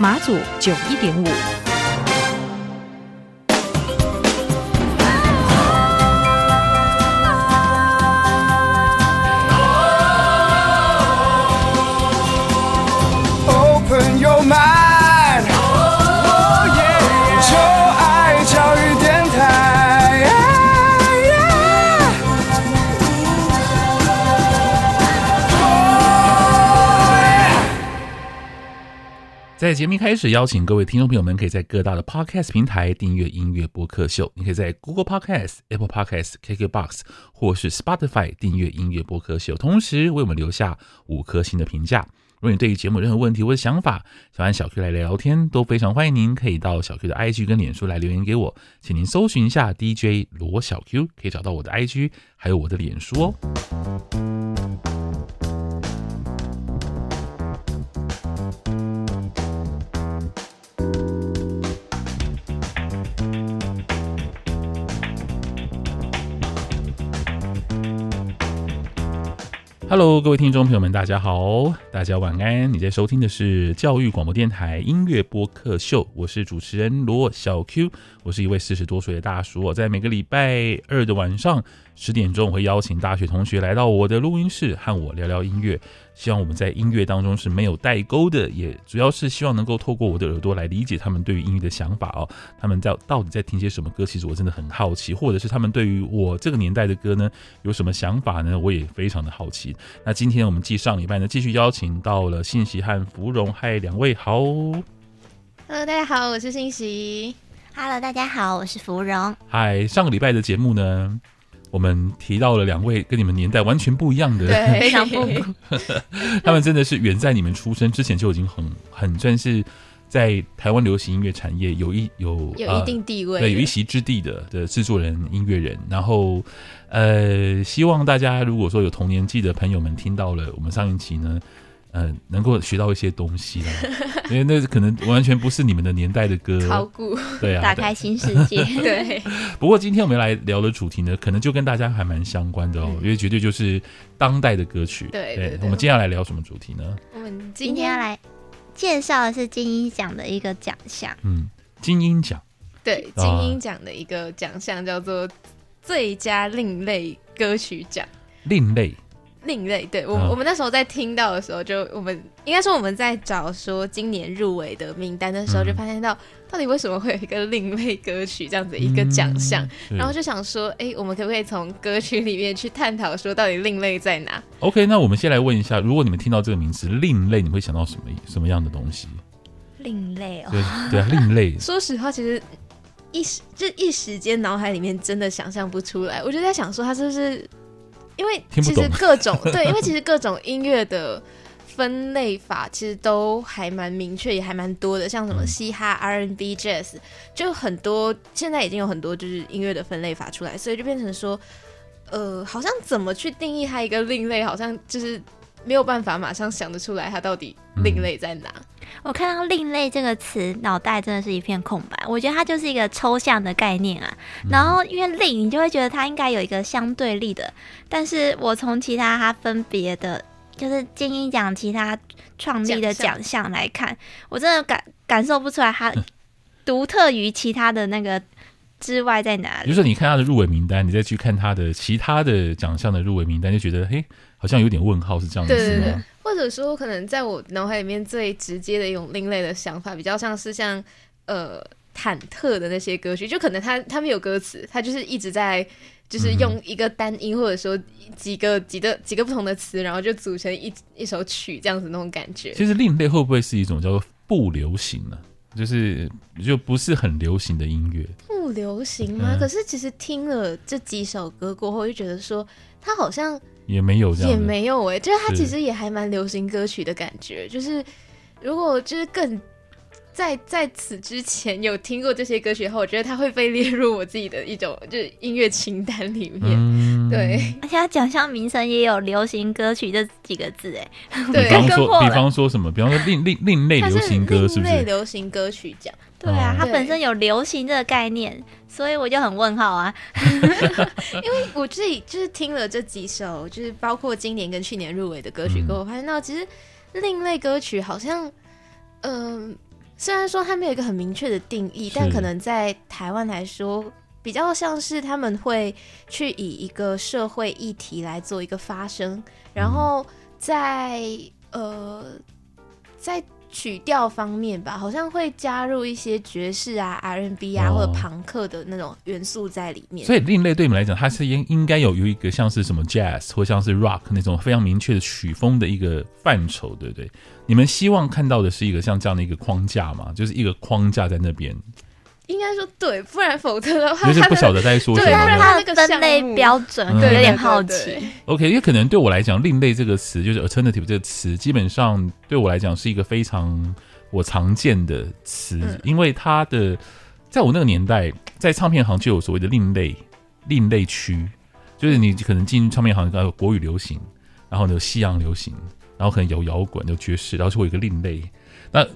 马祖九一点五。在节目开始，邀请各位听众朋友们，可以在各大的 Podcast 平台订阅音乐播客秀。你可以在 Google Podcast、Apple Podcast、KKBox 或是 Spotify 订阅音乐播客秀，同时为我们留下五颗星的评价。如果你对于节目任何问题或者想法，想和小 Q 来聊聊天，都非常欢迎您可以到小 Q 的 IG 跟脸书来留言给我，请您搜寻一下 DJ 罗小 Q，可以找到我的 IG，还有我的脸书哦。Hello，各位听众朋友们，大家好，大家晚安。你在收听的是教育广播电台音乐播客秀，我是主持人罗小 Q，我是一位四十多岁的大叔。我在每个礼拜二的晚上十点钟，我会邀请大学同学来到我的录音室，和我聊聊音乐。希望我们在音乐当中是没有代沟的，也主要是希望能够透过我的耳朵来理解他们对于音乐的想法哦。他们在到底在听些什么歌？其实我真的很好奇，或者是他们对于我这个年代的歌呢，有什么想法呢？我也非常的好奇。那今天我们继上礼拜呢，继续邀请到了信息和芙蓉，嗨，两位好。Hello，大家好，我是信息。Hello，大家好，我是芙蓉。嗨，上个礼拜的节目呢，我们提到了两位跟你们年代完全不一样的，对，非常不。他们真的是远在你们出生之前就已经很很算是在台湾流行音乐产业有一有有一定地位，呃、对，有一席之地的的制作人、音乐人。然后，呃，希望大家如果说有同年纪的朋友们听到了我们上一期呢。嗯，能够学到一些东西啦，因为那可能完全不是你们的年代的歌。考古，对啊，打开新世界。对。不过今天我们来聊的主题呢，可能就跟大家还蛮相关的哦，嗯、因为绝对就是当代的歌曲。对，对，对，我们接下来聊什么主题呢？我们今天要来介绍的是金音奖的一个奖项。嗯，金音奖。对，金音奖的一个奖项叫做最佳另类歌曲奖。另类。另类，对我我们那时候在听到的时候，就我们应该说我们在找说今年入围的名单的时候，就发现到到底为什么会有一个另类歌曲这样子一个奖项，然后就想说，哎，我们可不可以从歌曲里面去探讨说到底另类在哪？OK，那我们先来问一下，如果你们听到这个名词“另类”，你会想到什么什么样的东西？另类哦，对对啊，另类。说实话，其实一时就一时间脑海里面真的想象不出来，我就在想说，他是不是？因为其实各种 对，因为其实各种音乐的分类法其实都还蛮明确，也还蛮多的，像什么嘻哈、R&B、Jazz，就很多。现在已经有很多就是音乐的分类法出来，所以就变成说，呃，好像怎么去定义它一个另类，好像就是没有办法马上想得出来它到底另类在哪。我看到“另类”这个词，脑袋真的是一片空白。我觉得它就是一个抽象的概念啊。然后因为“另”，你就会觉得它应该有一个相对立的。但是我从其他它分别的，就是金音奖其他创立的奖项来看，我真的感感受不出来它独特于其他的那个之外在哪里。比如说，你看他的入围名单，你再去看他的其他的奖项的入围名单，就觉得嘿，好像有点问号，是这样子吗？对对对。或者说，可能在我脑海里面最直接的一种另类的想法，比较像是像呃忐忑的那些歌曲，就可能他他们有歌词，他就是一直在就是用一个单音，或者说几个几个几个不同的词，然后就组成一一首曲这样子那种感觉。其实另类会不会是一种叫做不流行呢？就是就不是很流行的音乐？不流行吗？嗯、可是其实听了这几首歌过后，就觉得说他好像。也没有这样，也没有哎、欸，就是他其实也还蛮流行歌曲的感觉。是就是如果就是更在在此之前有听过这些歌曲后，我觉得它会被列入我自己的一种 就是音乐清单里面。嗯、对，而且他奖项名称也有流行歌曲这几个字，哎，对，比方说，比方说什么？比方说另另另类流行歌，是不是？另类流行歌曲奖。对啊，它本身有流行这个概念，所以我就很问号啊。因为我自己就是听了这几首，就是包括今年跟去年入围的歌曲，给、嗯、我发现到其实另类歌曲好像，嗯、呃，虽然说它没有一个很明确的定义，但可能在台湾来说，比较像是他们会去以一个社会议题来做一个发声，然后在呃在。曲调方面吧，好像会加入一些爵士啊、R&B 啊、哦、或者朋克的那种元素在里面。所以另类对你们来讲，它是应应该有有一个像是什么 Jazz 或像是 Rock 那种非常明确的曲风的一个范畴，对不对？你们希望看到的是一个像这样的一个框架吗？就是一个框架在那边。应该说对，不然否则的话，就是不晓得在说什么。对，它那个分类标准，嗯、有点好奇。OK，因为可能对我来讲，“另类”这个词，就是 “alternative” 这个词，基本上对我来讲是一个非常我常见的词，嗯、因为它的在我那个年代，在唱片行就有所谓的“另类”另类区，就是你可能进唱片行，有国语流行，然后有西洋流行，然后可能有摇滚、有爵士，然后就会有一个另类。那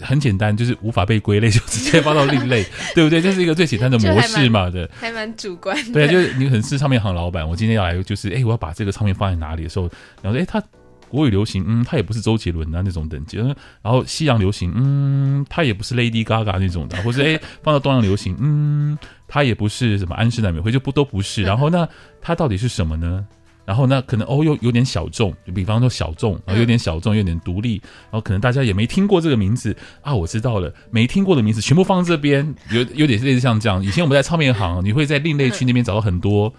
很简单，就是无法被归类，就直接放到另类，对不对？这是一一个最简单的模式嘛的，还蛮主观的。对，就是你可能是唱片行老板，我今天要来，就是哎，我要把这个唱片放在哪里的时候，然后说，哎，他国语流行，嗯，他也不是周杰伦啊那种等级，然后西洋流行，嗯，他也不是 Lady Gaga 那种的，或者哎，放到东洋流行，嗯，他也不是什么安室奈美惠，就不都不是。然后那他到底是什么呢？然后呢，可能哦，又有点小众，就比方说小众，然后有点小众，有点独立，然后可能大家也没听过这个名字啊。我知道了，没听过的名字全部放这边，有 有点类似像这样。以前我们在唱片行，你会在另类区那边找到很多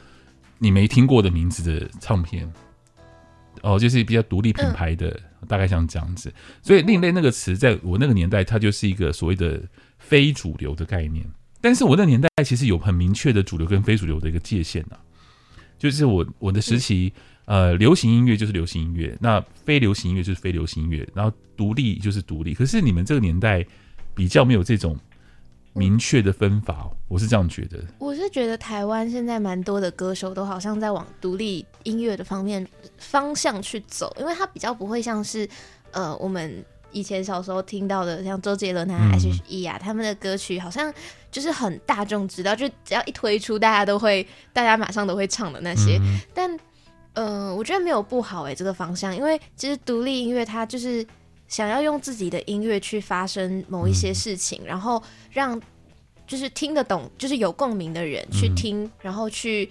你没听过的名字的唱片，哦，就是比较独立品牌的，大概像这样子。所以“另类”那个词，在我那个年代，它就是一个所谓的非主流的概念。但是我那年代其实有很明确的主流跟非主流的一个界限啊。就是我我的时期，呃，流行音乐就是流行音乐，那非流行音乐就是非流行音乐，然后独立就是独立。可是你们这个年代比较没有这种明确的分法，我是这样觉得。我是觉得台湾现在蛮多的歌手都好像在往独立音乐的方面方向去走，因为他比较不会像是呃我们。以前小时候听到的，像周杰伦啊、S.H.E 啊，他们的歌曲好像就是很大众知道，就只要一推出，大家都会，大家马上都会唱的那些。嗯、但，呃，我觉得没有不好哎、欸，这个方向，因为其实独立音乐它就是想要用自己的音乐去发生某一些事情，嗯、然后让就是听得懂，就是有共鸣的人去听，嗯、然后去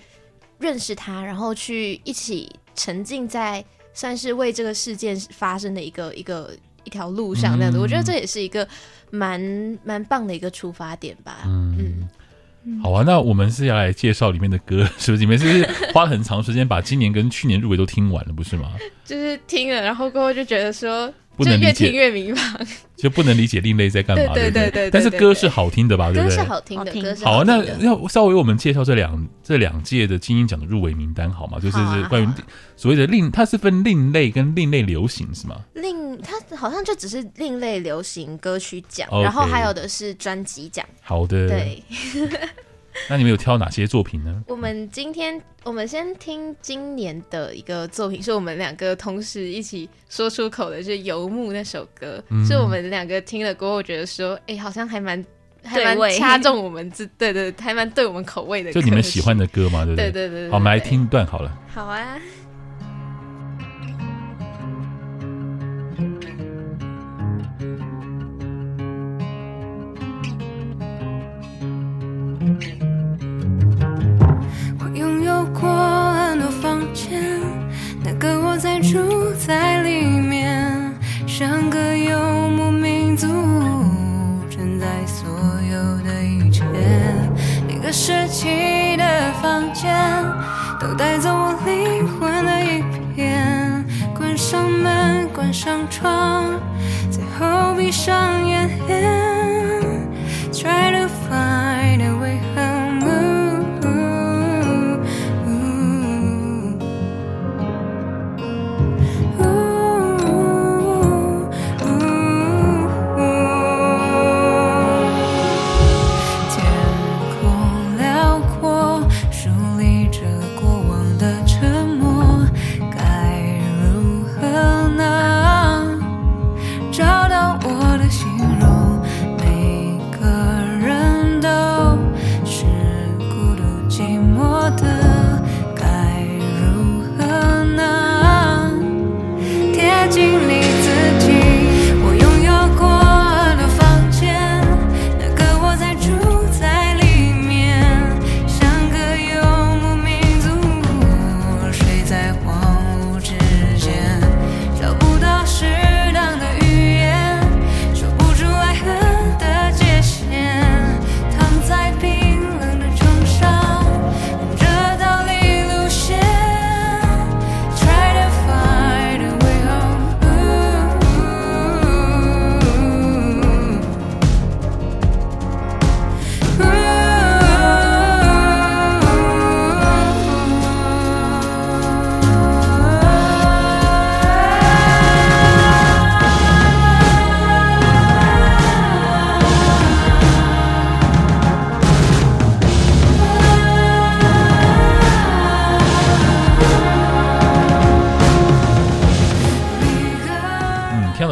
认识他，然后去一起沉浸在算是为这个事件发生的一个一个。一条路上那样子，嗯、我觉得这也是一个蛮蛮棒的一个出发点吧。嗯，嗯好啊，那我们是要来介绍里面的歌，是不是？你们是不是花了很长时间把今年跟去年入围都听完了，不是吗？就是听了，然后过后就觉得说。不能越听越迷茫，就不能理解另类在干嘛，对对对。但是歌是好听的吧？对不对？歌是好听的，歌是好。那要稍微为我们介绍这两这两届的金音奖的入围名单好吗？就是关于所谓的另，它是分另类跟另类流行是吗？另它好像就只是另类流行歌曲奖，然后还有的是专辑奖。好的，对。那你们有挑哪些作品呢？我们今天我们先听今年的一个作品，是我们两个同时一起说出口的，就是《游牧》那首歌，嗯、是我们两个听了过后觉得说，哎、欸，好像还蛮还蛮掐中我们这 对，对对，还蛮对我们口味的歌，就你们喜欢的歌嘛，对不对？对对对，对，好，我们来听一段好了。好啊。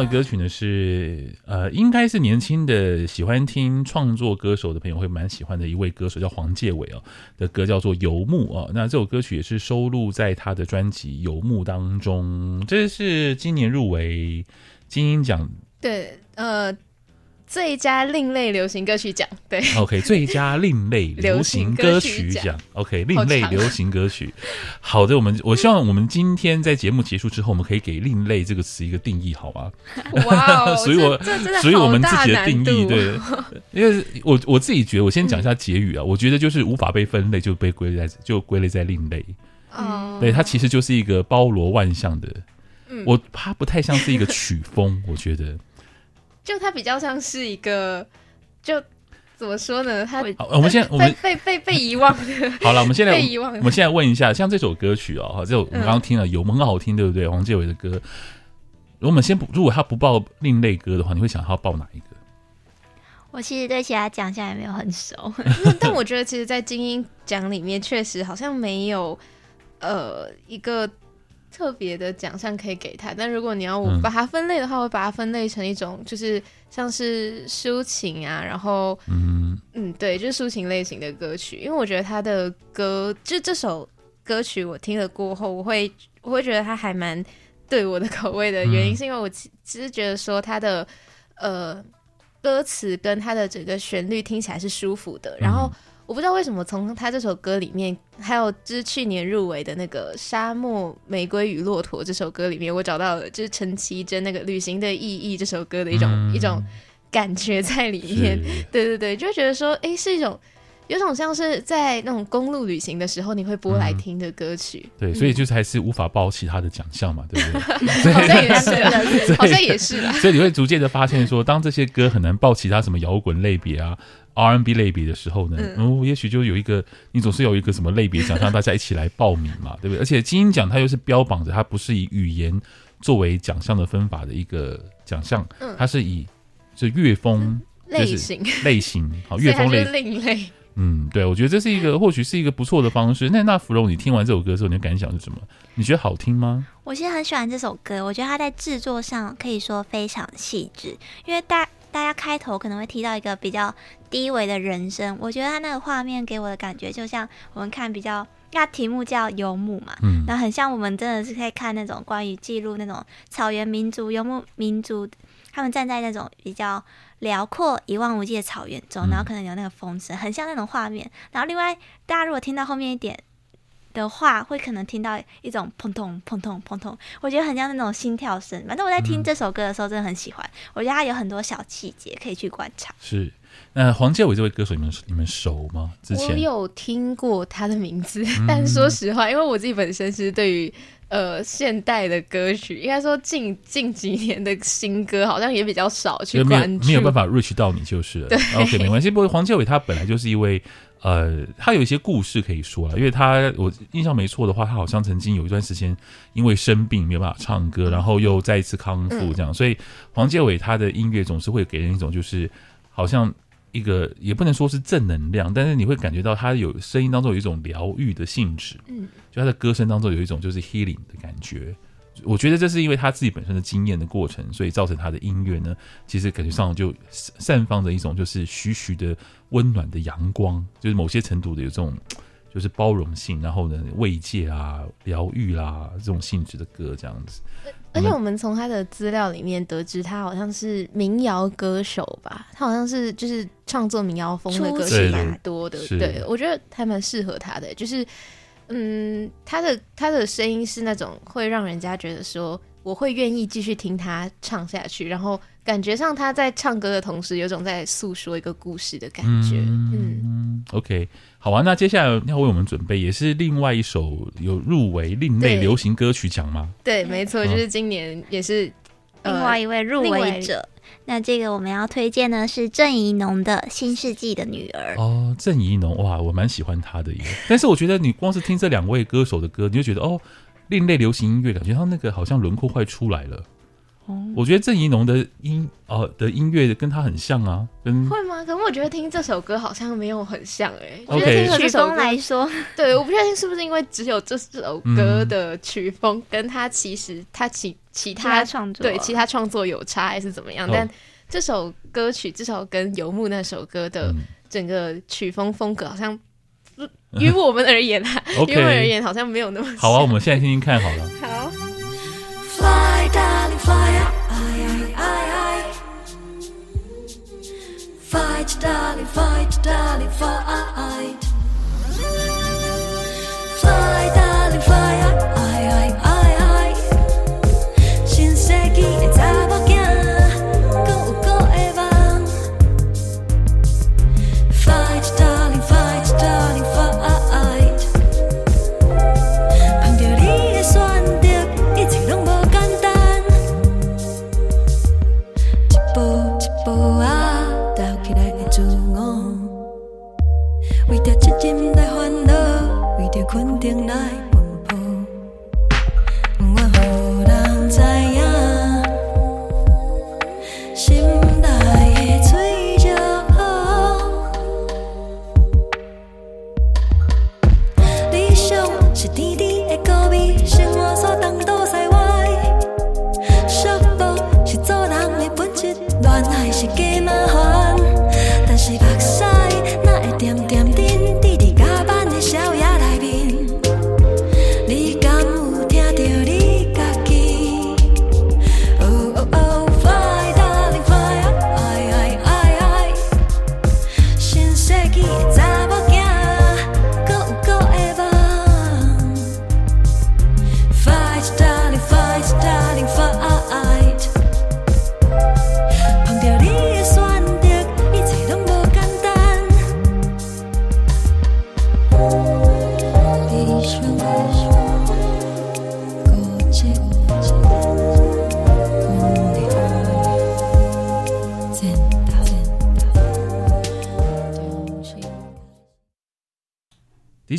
歌曲呢是呃，应该是年轻的喜欢听创作歌手的朋友会蛮喜欢的一位歌手，叫黄介伟哦的歌叫做《游牧》哦。那这首歌曲也是收录在他的专辑《游牧》当中，这是今年入围金鹰奖。对，呃。最佳另类流行歌曲奖，对，OK，最佳另类流行歌曲奖，OK，另类流行歌曲。好的，我们我希望我们今天在节目结束之后，我们可以给“另类”这个词一个定义，好吗？哇，所以我所以我们自己的定义，对，因为我我自己觉得，我先讲一下结语啊，嗯、我觉得就是无法被分类，就被归类在就归类在另类。嗯，对，它其实就是一个包罗万象的，嗯、我它不太像是一个曲风，我觉得。就它比较像是一个，就怎么说呢？它我们现在我们被被被遗忘的。好了，我们现在被遗忘。我们现在问一下，像这首歌曲哦，哈，这我们刚刚听了，有很好听，对不对？黄建伟的歌。我们先不，如果他不报另类歌的话，你会想他要报哪一个？我其实对其他奖项也没有很熟，但我觉得其实，在金音奖里面，确实好像没有呃一个。特别的奖项可以给他，但如果你要我把它分类的话，嗯、我把它分类成一种，就是像是抒情啊，然后嗯。嗯，对，就是抒情类型的歌曲，因为我觉得他的歌，就这首歌曲我听了过后，我会我会觉得他还蛮对我的口味的原因，是因为我其其实觉得说他的呃歌词跟他的整个旋律听起来是舒服的，然后。我不知道为什么从他这首歌里面，还有就是去年入围的那个《沙漠玫瑰与骆驼》这首歌里面，我找到了就是陈绮贞那个《旅行的意义》这首歌的一种、嗯、一种感觉在里面。对对对，就会觉得说，哎，是一种有种像是在那种公路旅行的时候你会播来听的歌曲。嗯、对，所以就是还是无法报其他的奖项嘛，对不对？好像也是，好像也是啦。所以你会逐渐的发现说，当这些歌很难报其他什么摇滚类别啊。R&B 类别的时候呢，嗯，哦，也许就有一个，你总是有一个什么类别，奖让大家一起来报名嘛，对不对？而且金鹰奖它又是标榜着它不是以语言作为奖项的分法的一个奖项，嗯，它是以这乐风类型类型，好，乐风类另类，嗯，对，我觉得这是一个或许是一个不错的方式。那那芙蓉，你听完这首歌之后，你的感想是什么？你觉得好听吗？我其实很喜欢这首歌，我觉得它在制作上可以说非常细致，因为大。大家开头可能会提到一个比较低维的人生，我觉得它那个画面给我的感觉，就像我们看比较，那题目叫游牧嘛，嗯，那很像我们真的是可以看那种关于记录那种草原民族、游牧民族，他们站在那种比较辽阔一望无际的草原中，然后可能有那个风声，很像那种画面。然后另外，大家如果听到后面一点。的话，会可能听到一种砰砰砰砰砰砰，我觉得很像那种心跳声。反正我在听这首歌的时候，真的很喜欢。嗯、我觉得它有很多小细节可以去观察。是，那黄建伟这位歌手，你们你们熟吗？之前我有听过他的名字，嗯、但说实话，因为我自己本身是对于呃现代的歌曲，应该说近近几年的新歌，好像也比较少去关注，没有办法 reach 到你就是了。对，OK，没关系。不过黄建伟他本来就是一位。呃，他有一些故事可以说了，因为他我印象没错的话，他好像曾经有一段时间因为生病没有办法唱歌，然后又再一次康复这样，嗯、所以黄建伟他的音乐总是会给人一种就是好像一个也不能说是正能量，但是你会感觉到他有声音当中有一种疗愈的性质，嗯，就他的歌声当中有一种就是 healing 的感觉。我觉得这是因为他自己本身的经验的过程，所以造成他的音乐呢，其实感觉上就散发着一种就是徐徐的温暖的阳光，就是某些程度的有这种就是包容性，然后呢慰藉啊、疗愈啦这种性质的歌这样子。而且我们从他的资料里面得知，他好像是民谣歌手吧？他好像是就是创作民谣风的歌曲蛮多的。对，对，我觉得还蛮适合他的，就是。嗯，他的他的声音是那种会让人家觉得说，我会愿意继续听他唱下去，然后感觉上他在唱歌的同时，有种在诉说一个故事的感觉。嗯，嗯，OK，好啊，那接下来要为我们准备也是另外一首有入围另类流行歌曲奖吗？对，没错，就是今年也是、嗯呃、另外一位入围者。那这个我们要推荐的是郑宜农的《新世纪的女儿》哦，郑宜农哇，我蛮喜欢她的耶。但是我觉得你光是听这两位歌手的歌，你就觉得哦，另类流行音乐，感觉他那个好像轮廓快出来了。我觉得郑怡农的音呃的音乐跟他很像啊，跟会吗？可是我觉得听这首歌好像没有很像哎、欸。OK，曲风来说，对，我不确定是不是因为只有这首歌的曲风跟他其实他其其他创作对其他创作有差还是怎么样？但这首歌曲至少跟游牧那首歌的整个曲风风格好像，于我们而言啊，于我们而言好像没有那么像。好啊，我们现在听听看好了。好。my darling, fly. Aye, aye, aye, aye. Fight, darling, fight, darling, fight.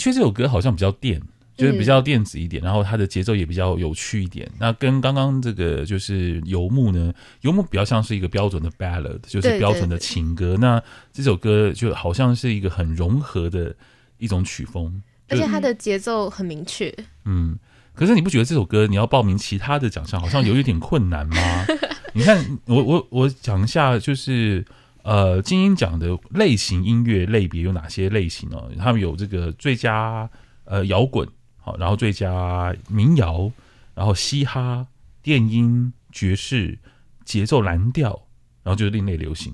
确，这首歌好像比较电，就是比较电子一点，嗯、然后它的节奏也比较有趣一点。那跟刚刚这个就是游牧呢，游牧比较像是一个标准的 ballad，就是标准的情歌。对对对，那这首歌就好像是一个很融合的一种曲风，而且它的节奏很明确。嗯，可是你不觉得这首歌你要报名其他的奖项好像有一点困难吗？你看，我我我讲一下，就是。呃，金鹰奖的类型音乐类别有哪些类型呢？他们有这个最佳呃摇滚，好，然后最佳民谣，然后嘻哈、电音、爵士、节奏蓝调，然后就是另类流行。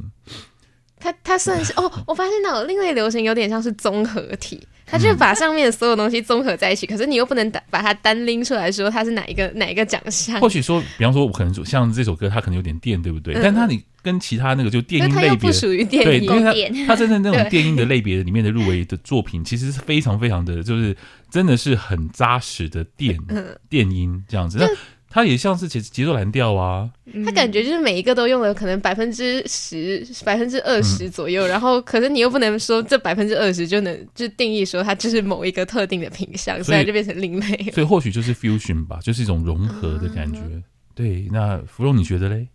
它它算是哦，我发现那种另类流行有点像是综合体。他就把上面的所有东西综合在一起，嗯、可是你又不能把它单拎出来说它是哪一个哪一个奖项。或许说，比方说，我可能像这首歌，它可能有点电，对不对？嗯、但它你跟其他那个就电音类别，不属于电音，对，因为它它真正那种电音的类别里面的入围的作品，其实是非常非常的就是真的是很扎实的电、嗯、电音这样子。那它也像是节节奏蓝调啊，它感觉就是每一个都用了可能百分之十、百分之二十左右，嗯、然后可是你又不能说这百分之二十就能就定义说它就是某一个特定的品相，所以，所以就变成另类。所以或许就是 fusion 吧，就是一种融合的感觉。嗯、对，那芙蓉你觉得嘞？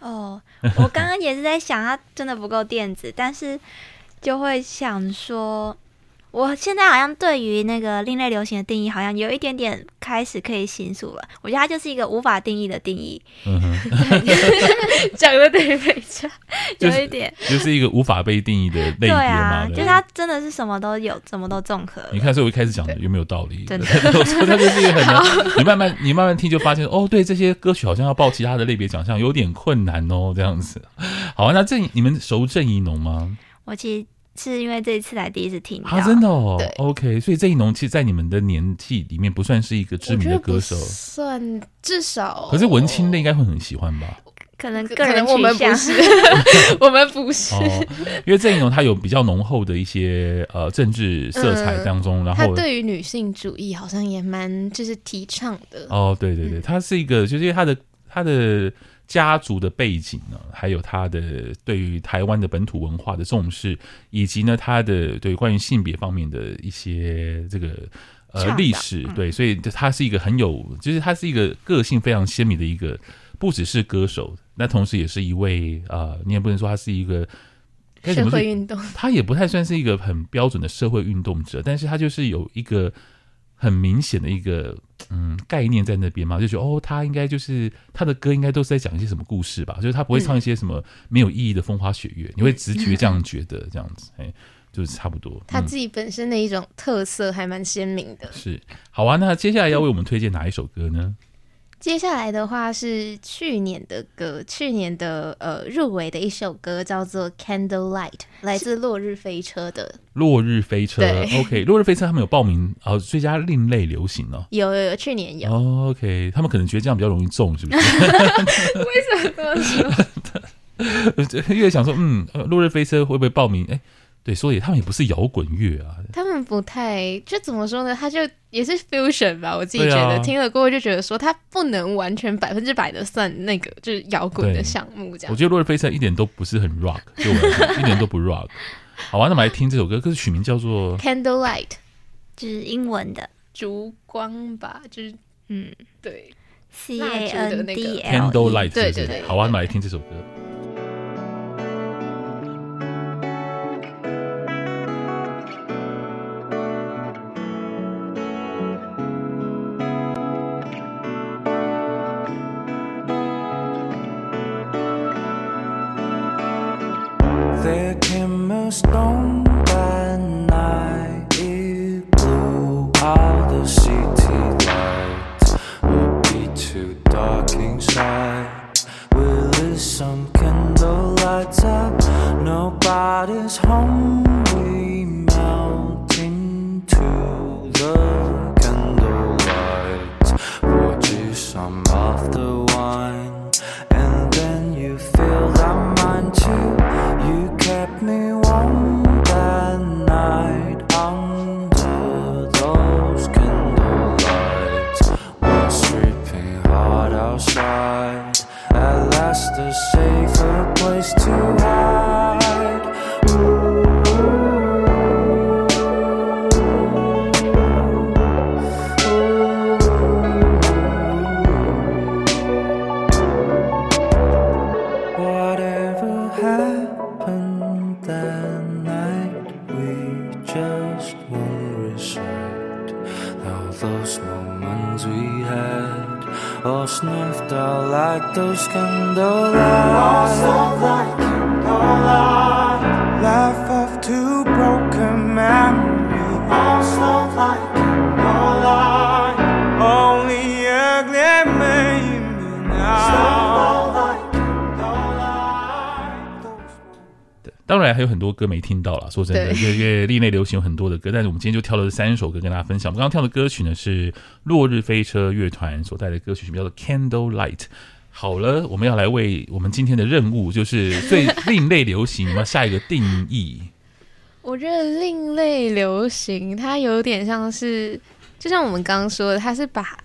哦，我刚刚也是在想，它真的不够电子，但是就会想说。我现在好像对于那个另类流行的定义，好像有一点点开始可以形塑了。我觉得它就是一个无法定义的定义。嗯哼，讲的对没错，有一点，就是一个无法被定义的类别嘛。对啊，就是它真的是什么都有，什么都综合。你看，所以我一开始讲的有没有道理？真的，我说它就是一个很难。你慢慢你慢慢听就发现，哦，对，这些歌曲好像要报其他的类别奖项，有点困难哦，这样子。好啊，那郑你们熟郑怡农吗？我其实。是因为这一次来第一次听到，啊，真的哦，OK，所以郑宜农其实，在你们的年纪里面不算是一个知名的歌手，算至少。可是文青的应该会很喜欢吧？可能个人 我们不是，我们不是，因为郑宜农他有比较浓厚的一些呃政治色彩当中，然后他对于女性主义好像也蛮就是提倡的。哦，对对对，他是一个，就是因为他的他的。家族的背景呢，还有他的对于台湾的本土文化的重视，以及呢他的对关于性别方面的一些这个呃历史，对，所以他是一个很有，就是他是一个个性非常鲜明的一个不只是歌手，那同时也是一位呃，你也不能说他是一个社会运动，他也不太算是一个很标准的社会运动者，但是他就是有一个很明显的一个嗯概念在那边嘛，就觉得哦，他应该就是他的歌应该都是在讲一些什么故事吧，就是他不会唱一些什么没有意义的风花雪月，嗯、你会直觉这样觉得这样子，哎。就是差不多，他自己本身的一种特色还蛮鲜明的。是，好啊，那接下来要为我们推荐哪一首歌呢？接下来的话是去年的歌，去年的呃入围的一首歌叫做《Candlelight》，来自落日飞车的。落日飞车，OK，落日飞车他们有报名哦，最佳另类流行哦。有有有，去年有。哦，OK，他们可能觉得这样比较容易中，是不是？为什么这么说？因为想说，嗯，落日飞车会不会报名？哎。对，所以他们也不是摇滚乐啊，他们不太就怎么说呢？他就也是 fusion 吧，我自己觉得、啊、听了过后就觉得说，他不能完全百分之百的算那个就是摇滚的项目这样。我觉得落日飞车一点都不是很 rock，就 一点都不 rock。好啊，那我们来听这首歌，歌曲名叫做 Candlelight，就是英文的烛光吧，就是嗯，对，C A N D L Candlelight，对对对。好啊，那我们来听这首歌。当然还有很多歌没听到了，说真的，因为因为另类流行有很多的歌，但是我们今天就挑了三首歌跟大家分享。我们刚刚跳的歌曲呢是落日飞车乐团所带的歌曲，叫做《Candlelight》。好了，我们要来为我们今天的任务，就是 最另类流行，我们要下一个定义。我觉得另类流行它有点像是，就像我们刚刚说的，它是把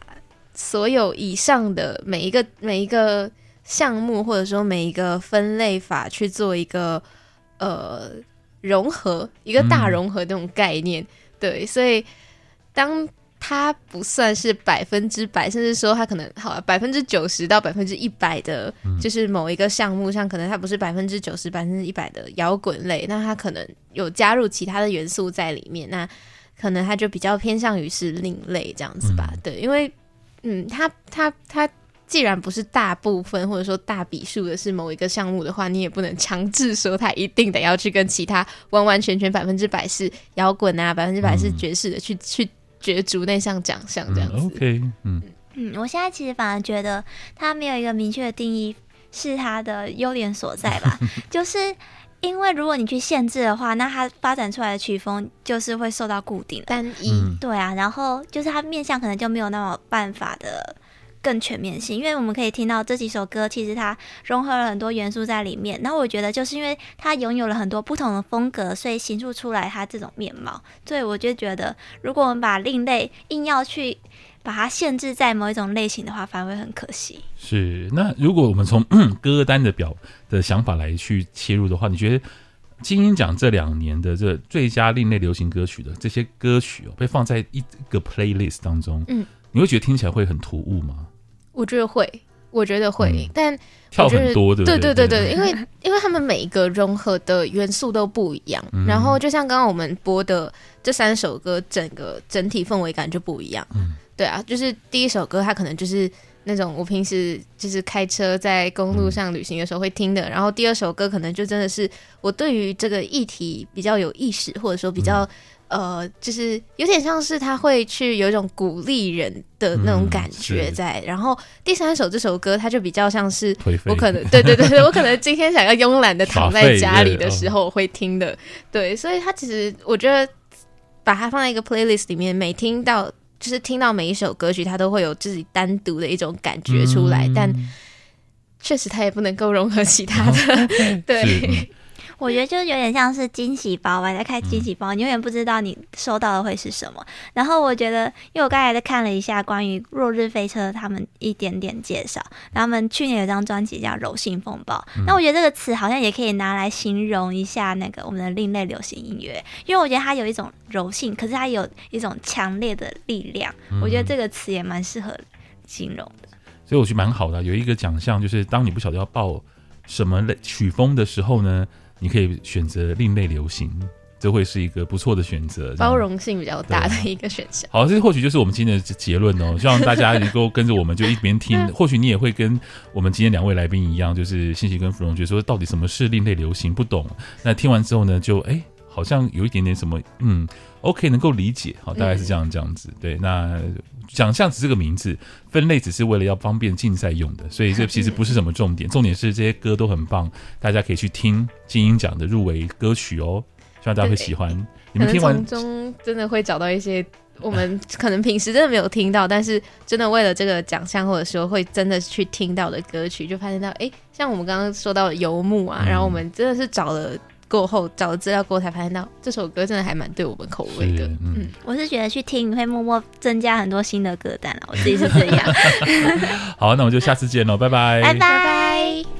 所有以上的每一个每一个项目，或者说每一个分类法去做一个。呃，融合一个大融合这种概念，嗯、对，所以当它不算是百分之百，甚至说它可能好百分之九十到百分之一百的，就是某一个项目上，可能它不是百分之九十、百分之一百的摇滚类，那它可能有加入其他的元素在里面，那可能它就比较偏向于是另类这样子吧，嗯、对，因为嗯，它它它。既然不是大部分或者说大笔数的是某一个项目的话，你也不能强制说它一定得要去跟其他完完全全百分之百是摇滚啊，百分之百是爵士的、嗯、去去角逐那项奖项这样子。嗯、OK，嗯嗯，我现在其实反而觉得它没有一个明确的定义是它的优点所在吧，就是因为如果你去限制的话，那它发展出来的曲风就是会受到固定单一，嗯、对啊，然后就是它面向可能就没有那么办法的。更全面性，因为我们可以听到这几首歌，其实它融合了很多元素在里面。那我觉得，就是因为它拥有了很多不同的风格，所以形塑出来它这种面貌。所以我就觉得，如果我们把另类硬要去把它限制在某一种类型的话，反而会很可惜。是。那如果我们从 歌单的表的想法来去切入的话，你觉得金鹰奖这两年的这最佳另类流行歌曲的这些歌曲哦，被放在一个 playlist 当中，嗯，你会觉得听起来会很突兀吗？我觉得会，我觉得会，嗯、但跳很多，对对对对对，因为因为他们每一个融合的元素都不一样，嗯、然后就像刚刚我们播的这三首歌，整个整体氛围感就不一样。嗯，对啊，就是第一首歌，它可能就是。那种我平时就是开车在公路上旅行的时候会听的，嗯、然后第二首歌可能就真的是我对于这个议题比较有意识，或者说比较、嗯、呃，就是有点像是他会去有一种鼓励人的那种感觉在。嗯、然后第三首这首歌，它就比较像是我可能 对对对对，我可能今天想要慵懒的躺在家里的时候会听的，对，所以它其实我觉得把它放在一个 playlist 里面，每听到。就是听到每一首歌曲，它都会有自己单独的一种感觉出来，嗯、但确实它也不能够融合其他的。哦、对。我觉得就有点像是惊喜包吧，在开惊喜包，你永远不知道你收到的会是什么。然后我觉得，因为我刚才在看了一下关于落日飞车他们一点点介绍，他们去年有张专辑叫《柔性风暴》，那我觉得这个词好像也可以拿来形容一下那个我们的另类流行音乐，因为我觉得它有一种柔性，可是它有一种强烈的力量。我觉得这个词也蛮适合形容的。所以我觉得蛮好的，有一个奖项就是当你不晓得要报什么类曲风的时候呢，你可以选择另类流行，这会是一个不错的选择，包容性比较大的一个选项。好，这或许就是我们今天的结论哦。希望大家能够跟着我们，就一边听。或许你也会跟我们今天两位来宾一样，就是信息跟芙蓉，觉得说到底什么是另类流行，不懂。那听完之后呢，就哎，好像有一点点什么，嗯，OK，能够理解。好，大概是这样这样子。对，那。奖项只是个名字，分类只是为了要方便竞赛用的，所以这其实不是什么重点。重点是这些歌都很棒，大家可以去听金鹰奖的入围歌曲哦，希望大家会喜欢。你们听完中真的会找到一些我们可能平时真的没有听到，但是真的为了这个奖项或者说会真的去听到的歌曲，就发现到哎，像我们刚刚说到的游牧啊，嗯、然后我们真的是找了。过后找了资料过后才发现到这首歌真的还蛮对我们口味的。嗯，嗯，我是觉得去听会默默增加很多新的歌单啊。我自己是这样。好，那我们就下次见喽，拜拜，拜拜。